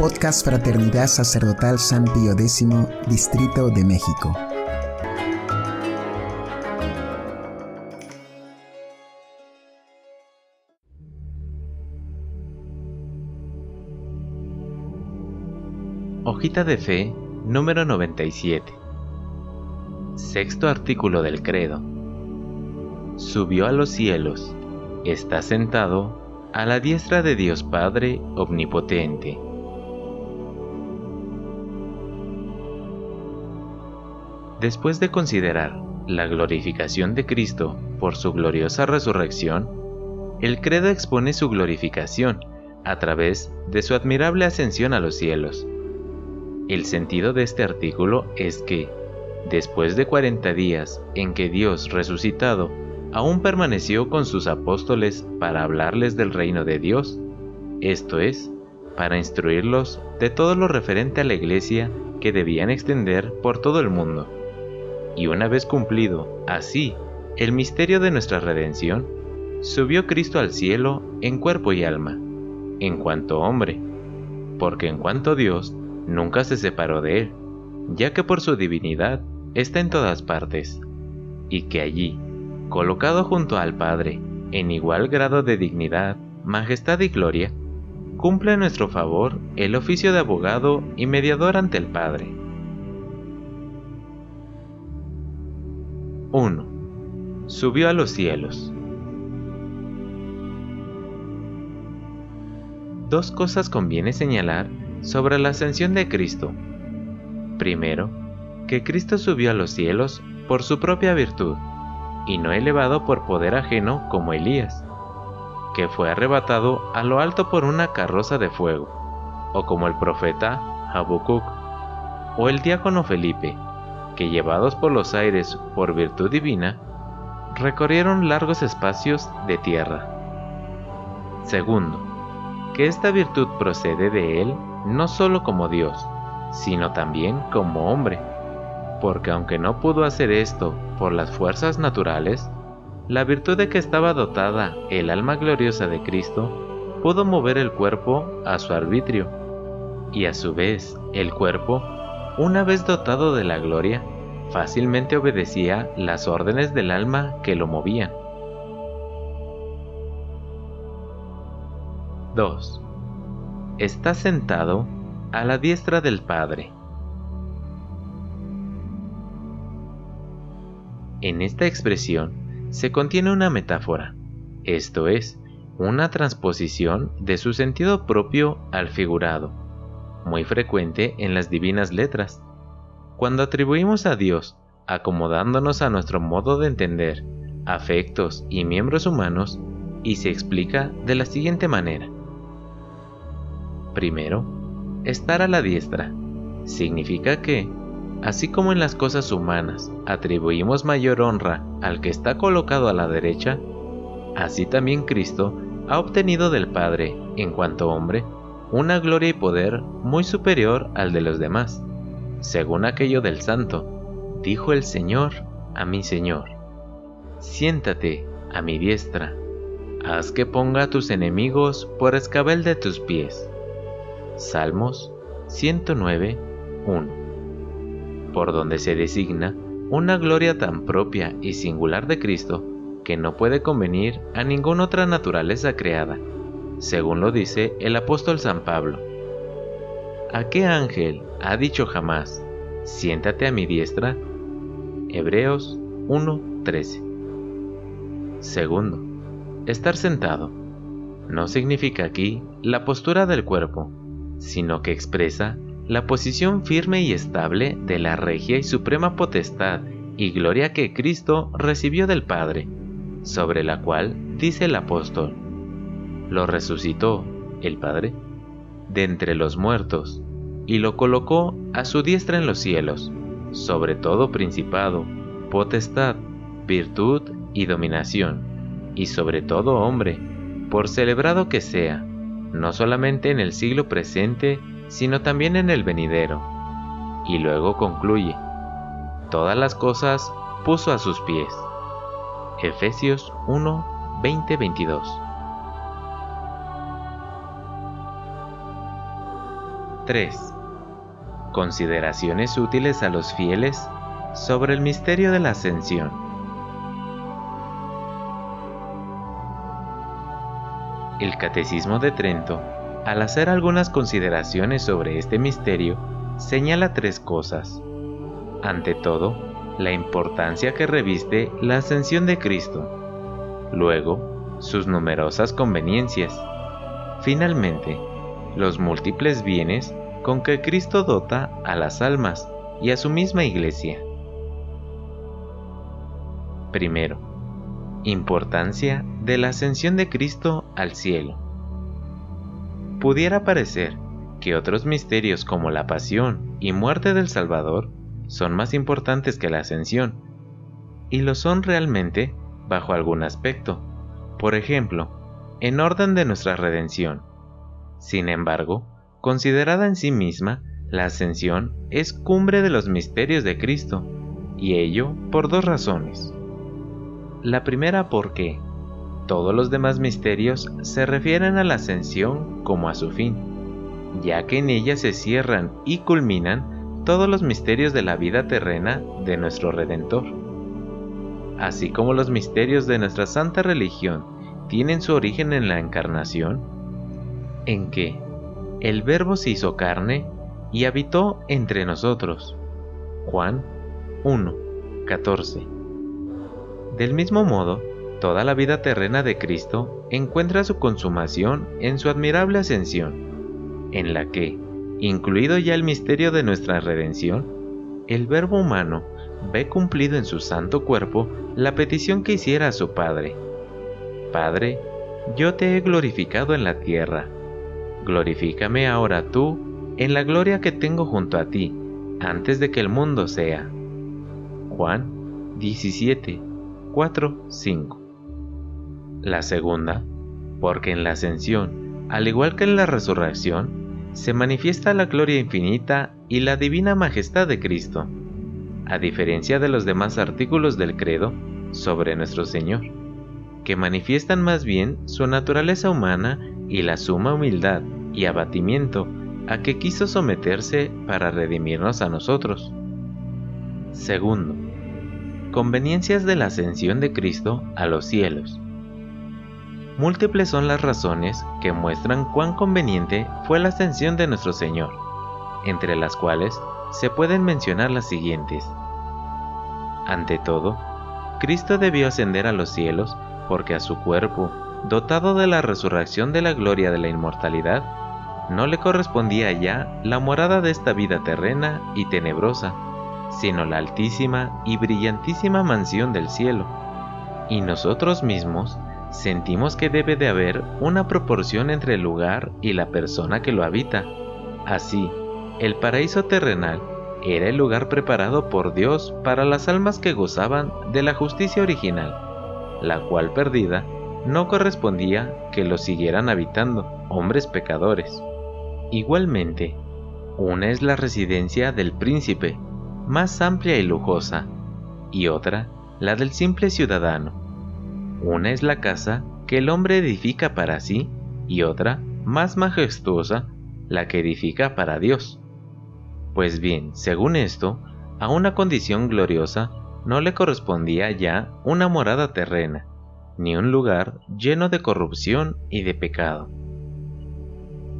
Podcast Fraternidad Sacerdotal San Pío X, Distrito de México. Hojita de Fe número 97. Sexto artículo del credo. Subió a los cielos, está sentado a la diestra de Dios Padre Omnipotente. Después de considerar la glorificación de Cristo por su gloriosa resurrección, el credo expone su glorificación a través de su admirable ascensión a los cielos. El sentido de este artículo es que, después de 40 días en que Dios resucitado aún permaneció con sus apóstoles para hablarles del reino de Dios, esto es, para instruirlos de todo lo referente a la iglesia que debían extender por todo el mundo. Y una vez cumplido, así, el misterio de nuestra redención, subió Cristo al cielo en cuerpo y alma, en cuanto hombre, porque en cuanto Dios, nunca se separó de él, ya que por su divinidad está en todas partes, y que allí, colocado junto al Padre, en igual grado de dignidad, majestad y gloria, cumple a nuestro favor el oficio de abogado y mediador ante el Padre. Subió a los cielos. Dos cosas conviene señalar sobre la ascensión de Cristo. Primero, que Cristo subió a los cielos por su propia virtud, y no elevado por poder ajeno como Elías, que fue arrebatado a lo alto por una carroza de fuego, o como el profeta Habacuc, o el diácono Felipe, que llevados por los aires por virtud divina, recorrieron largos espacios de tierra. Segundo, que esta virtud procede de él no solo como Dios, sino también como hombre, porque aunque no pudo hacer esto por las fuerzas naturales, la virtud de que estaba dotada el alma gloriosa de Cristo pudo mover el cuerpo a su arbitrio, y a su vez el cuerpo, una vez dotado de la gloria, fácilmente obedecía las órdenes del alma que lo movían. 2 está sentado a la diestra del Padre. En esta expresión se contiene una metáfora, esto es, una transposición de su sentido propio al figurado, muy frecuente en las divinas letras. Cuando atribuimos a Dios, acomodándonos a nuestro modo de entender, afectos y miembros humanos, y se explica de la siguiente manera. Primero, estar a la diestra significa que, así como en las cosas humanas atribuimos mayor honra al que está colocado a la derecha, así también Cristo ha obtenido del Padre, en cuanto hombre, una gloria y poder muy superior al de los demás. Según aquello del santo, dijo el Señor a mi Señor, siéntate a mi diestra, haz que ponga a tus enemigos por escabel de tus pies. Salmos 109, 1, por donde se designa una gloria tan propia y singular de Cristo que no puede convenir a ninguna otra naturaleza creada, según lo dice el apóstol San Pablo. ¿A qué ángel ha dicho jamás, siéntate a mi diestra? Hebreos 1:13. Segundo, estar sentado. No significa aquí la postura del cuerpo, sino que expresa la posición firme y estable de la regia y suprema potestad y gloria que Cristo recibió del Padre, sobre la cual dice el apóstol, lo resucitó el Padre de entre los muertos y lo colocó a su diestra en los cielos, sobre todo principado, potestad, virtud y dominación, y sobre todo hombre, por celebrado que sea, no solamente en el siglo presente, sino también en el venidero. Y luego concluye, todas las cosas puso a sus pies. Efesios 1, 20, 22. 3. Consideraciones útiles a los fieles sobre el misterio de la ascensión. El Catecismo de Trento, al hacer algunas consideraciones sobre este misterio, señala tres cosas. Ante todo, la importancia que reviste la ascensión de Cristo. Luego, sus numerosas conveniencias. Finalmente, los múltiples bienes con que Cristo dota a las almas y a su misma iglesia. Primero, importancia de la ascensión de Cristo al cielo. Pudiera parecer que otros misterios como la pasión y muerte del Salvador son más importantes que la ascensión, y lo son realmente bajo algún aspecto, por ejemplo, en orden de nuestra redención. Sin embargo, considerada en sí misma, la ascensión es cumbre de los misterios de Cristo, y ello por dos razones. La primera porque todos los demás misterios se refieren a la ascensión como a su fin, ya que en ella se cierran y culminan todos los misterios de la vida terrena de nuestro Redentor. Así como los misterios de nuestra santa religión tienen su origen en la encarnación, en que el Verbo se hizo carne y habitó entre nosotros. Juan 1, 14 del mismo modo, toda la vida terrena de Cristo encuentra su consumación en su admirable ascensión, en la que, incluido ya el misterio de nuestra redención, el Verbo humano ve cumplido en su santo cuerpo la petición que hiciera a su Padre. Padre, yo te he glorificado en la tierra, glorifícame ahora tú en la gloria que tengo junto a ti, antes de que el mundo sea. Juan 17, 4, 5. La segunda, porque en la ascensión, al igual que en la resurrección, se manifiesta la gloria infinita y la divina majestad de Cristo, a diferencia de los demás artículos del credo sobre nuestro Señor, que manifiestan más bien su naturaleza humana y la suma humildad y abatimiento a que quiso someterse para redimirnos a nosotros. Segundo, Conveniencias de la ascensión de Cristo a los cielos. Múltiples son las razones que muestran cuán conveniente fue la ascensión de nuestro Señor, entre las cuales se pueden mencionar las siguientes. Ante todo, Cristo debió ascender a los cielos porque a su cuerpo, dotado de la resurrección de la gloria de la inmortalidad, no le correspondía ya la morada de esta vida terrena y tenebrosa, sino la altísima y brillantísima mansión del cielo. Y nosotros mismos sentimos que debe de haber una proporción entre el lugar y la persona que lo habita. Así, el paraíso terrenal era el lugar preparado por Dios para las almas que gozaban de la justicia original, la cual perdida no correspondía que lo siguieran habitando hombres pecadores. Igualmente, una es la residencia del príncipe, más amplia y lujosa, y otra, la del simple ciudadano. Una es la casa que el hombre edifica para sí, y otra, más majestuosa, la que edifica para Dios. Pues bien, según esto, a una condición gloriosa no le correspondía ya una morada terrena, ni un lugar lleno de corrupción y de pecado.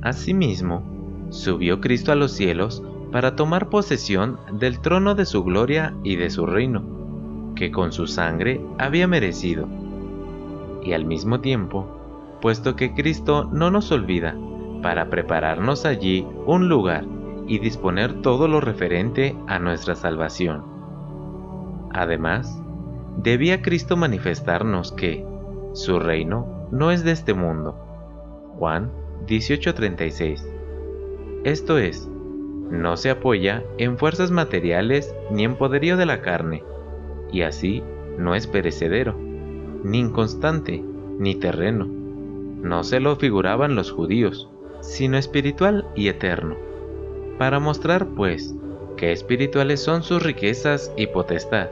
Asimismo, subió Cristo a los cielos para tomar posesión del trono de su gloria y de su reino, que con su sangre había merecido. Y al mismo tiempo, puesto que Cristo no nos olvida, para prepararnos allí un lugar y disponer todo lo referente a nuestra salvación. Además, debía Cristo manifestarnos que su reino no es de este mundo. Juan 18:36. Esto es, no se apoya en fuerzas materiales ni en poderío de la carne, y así no es perecedero, ni inconstante, ni terreno. No se lo figuraban los judíos, sino espiritual y eterno. Para mostrar, pues, que espirituales son sus riquezas y potestad,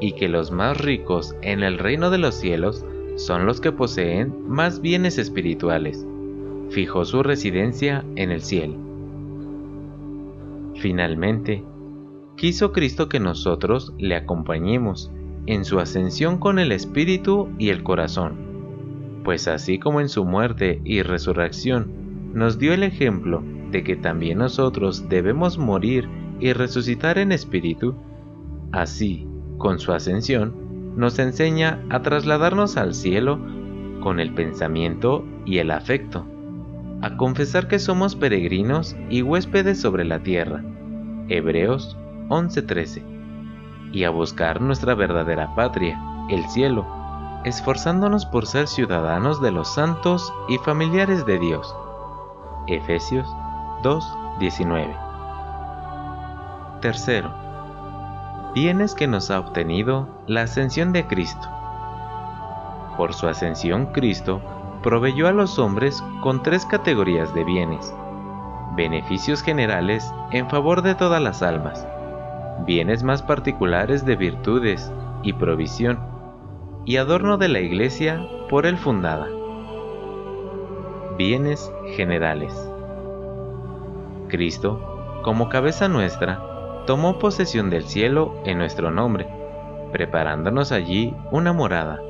y que los más ricos en el reino de los cielos son los que poseen más bienes espirituales. Fijó su residencia en el cielo. Finalmente, quiso Cristo que nosotros le acompañemos en su ascensión con el espíritu y el corazón, pues así como en su muerte y resurrección nos dio el ejemplo de que también nosotros debemos morir y resucitar en espíritu, así, con su ascensión, nos enseña a trasladarnos al cielo con el pensamiento y el afecto, a confesar que somos peregrinos y huéspedes sobre la tierra. Hebreos 11:13. Y a buscar nuestra verdadera patria, el cielo, esforzándonos por ser ciudadanos de los santos y familiares de Dios. Efesios 2:19. Tercero, bienes que nos ha obtenido la ascensión de Cristo. Por su ascensión Cristo proveyó a los hombres con tres categorías de bienes. Beneficios generales en favor de todas las almas, bienes más particulares de virtudes y provisión, y adorno de la iglesia por él fundada. Bienes generales. Cristo, como cabeza nuestra, tomó posesión del cielo en nuestro nombre, preparándonos allí una morada,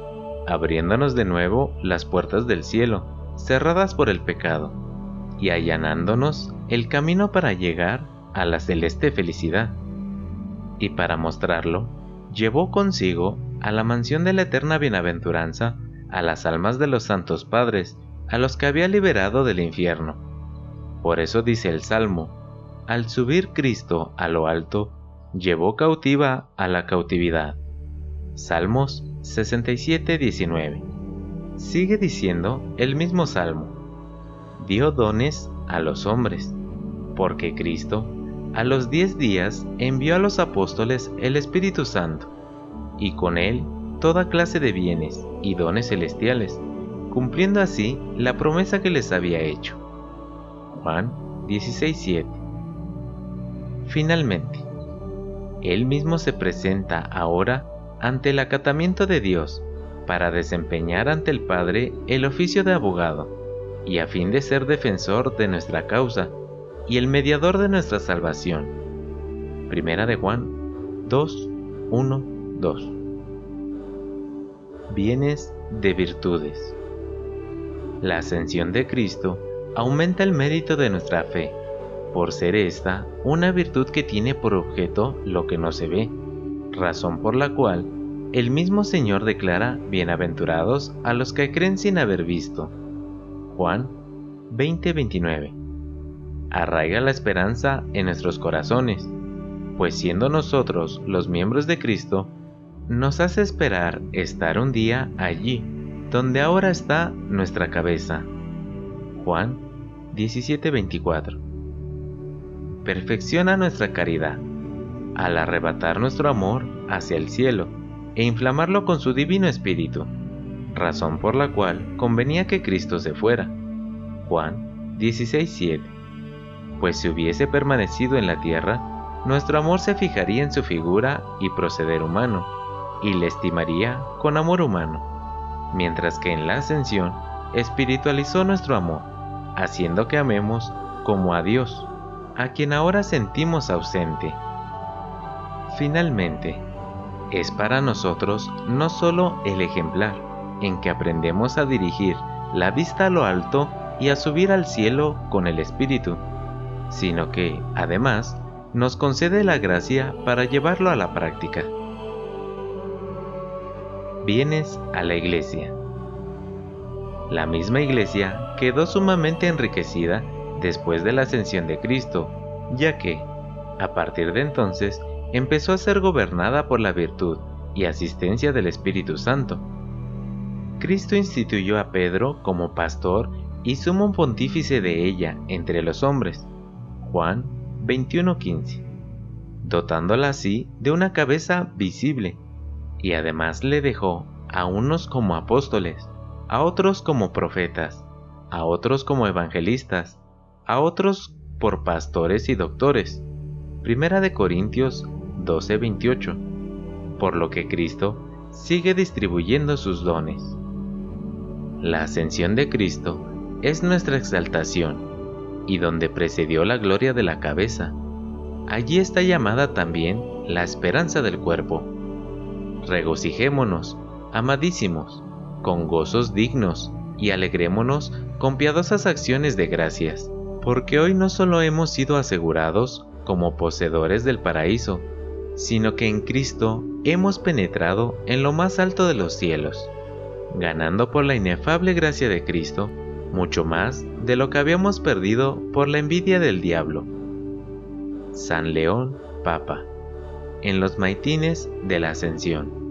abriéndonos de nuevo las puertas del cielo, cerradas por el pecado, y allanándonos el camino para llegar a la celeste felicidad y para mostrarlo, llevó consigo a la mansión de la eterna bienaventuranza a las almas de los santos padres, a los que había liberado del infierno. Por eso dice el Salmo, al subir Cristo a lo alto, llevó cautiva a la cautividad. Salmos 67, 19. Sigue diciendo el mismo Salmo, dio dones a los hombres, porque Cristo a los diez días envió a los apóstoles el Espíritu Santo, y con él toda clase de bienes y dones celestiales, cumpliendo así la promesa que les había hecho. Juan 16:7 Finalmente, él mismo se presenta ahora ante el acatamiento de Dios para desempeñar ante el Padre el oficio de abogado, y a fin de ser defensor de nuestra causa, y el mediador de nuestra salvación. Primera de Juan 2, 1, 2. Bienes de virtudes. La ascensión de Cristo aumenta el mérito de nuestra fe, por ser esta una virtud que tiene por objeto lo que no se ve, razón por la cual el mismo Señor declara bienaventurados a los que creen sin haber visto. Juan 20:29 arraiga la esperanza en nuestros corazones, pues siendo nosotros los miembros de Cristo, nos hace esperar estar un día allí, donde ahora está nuestra cabeza. Juan 17:24 Perfecciona nuestra caridad, al arrebatar nuestro amor hacia el cielo e inflamarlo con su divino espíritu, razón por la cual convenía que Cristo se fuera. Juan 16:7 pues si hubiese permanecido en la tierra, nuestro amor se fijaría en su figura y proceder humano, y le estimaría con amor humano, mientras que en la ascensión espiritualizó nuestro amor, haciendo que amemos como a Dios, a quien ahora sentimos ausente. Finalmente, es para nosotros no solo el ejemplar, en que aprendemos a dirigir la vista a lo alto y a subir al cielo con el Espíritu, sino que, además, nos concede la gracia para llevarlo a la práctica. Vienes a la iglesia. La misma iglesia quedó sumamente enriquecida después de la ascensión de Cristo, ya que, a partir de entonces, empezó a ser gobernada por la virtud y asistencia del Espíritu Santo. Cristo instituyó a Pedro como pastor y sumo pontífice de ella entre los hombres, Juan 21:15, dotándola así de una cabeza visible, y además le dejó a unos como apóstoles, a otros como profetas, a otros como evangelistas, a otros por pastores y doctores. Primera de Corintios 12:28, por lo que Cristo sigue distribuyendo sus dones. La ascensión de Cristo es nuestra exaltación y donde precedió la gloria de la cabeza. allí está llamada también la esperanza del cuerpo. Regocijémonos, amadísimos, con gozos dignos, y alegrémonos con piadosas acciones de gracias, porque hoy no solo hemos sido asegurados como poseedores del paraíso, sino que en Cristo hemos penetrado en lo más alto de los cielos, ganando por la inefable gracia de Cristo mucho más de lo que habíamos perdido por la envidia del diablo. San León, Papa, en los maitines de la Ascensión.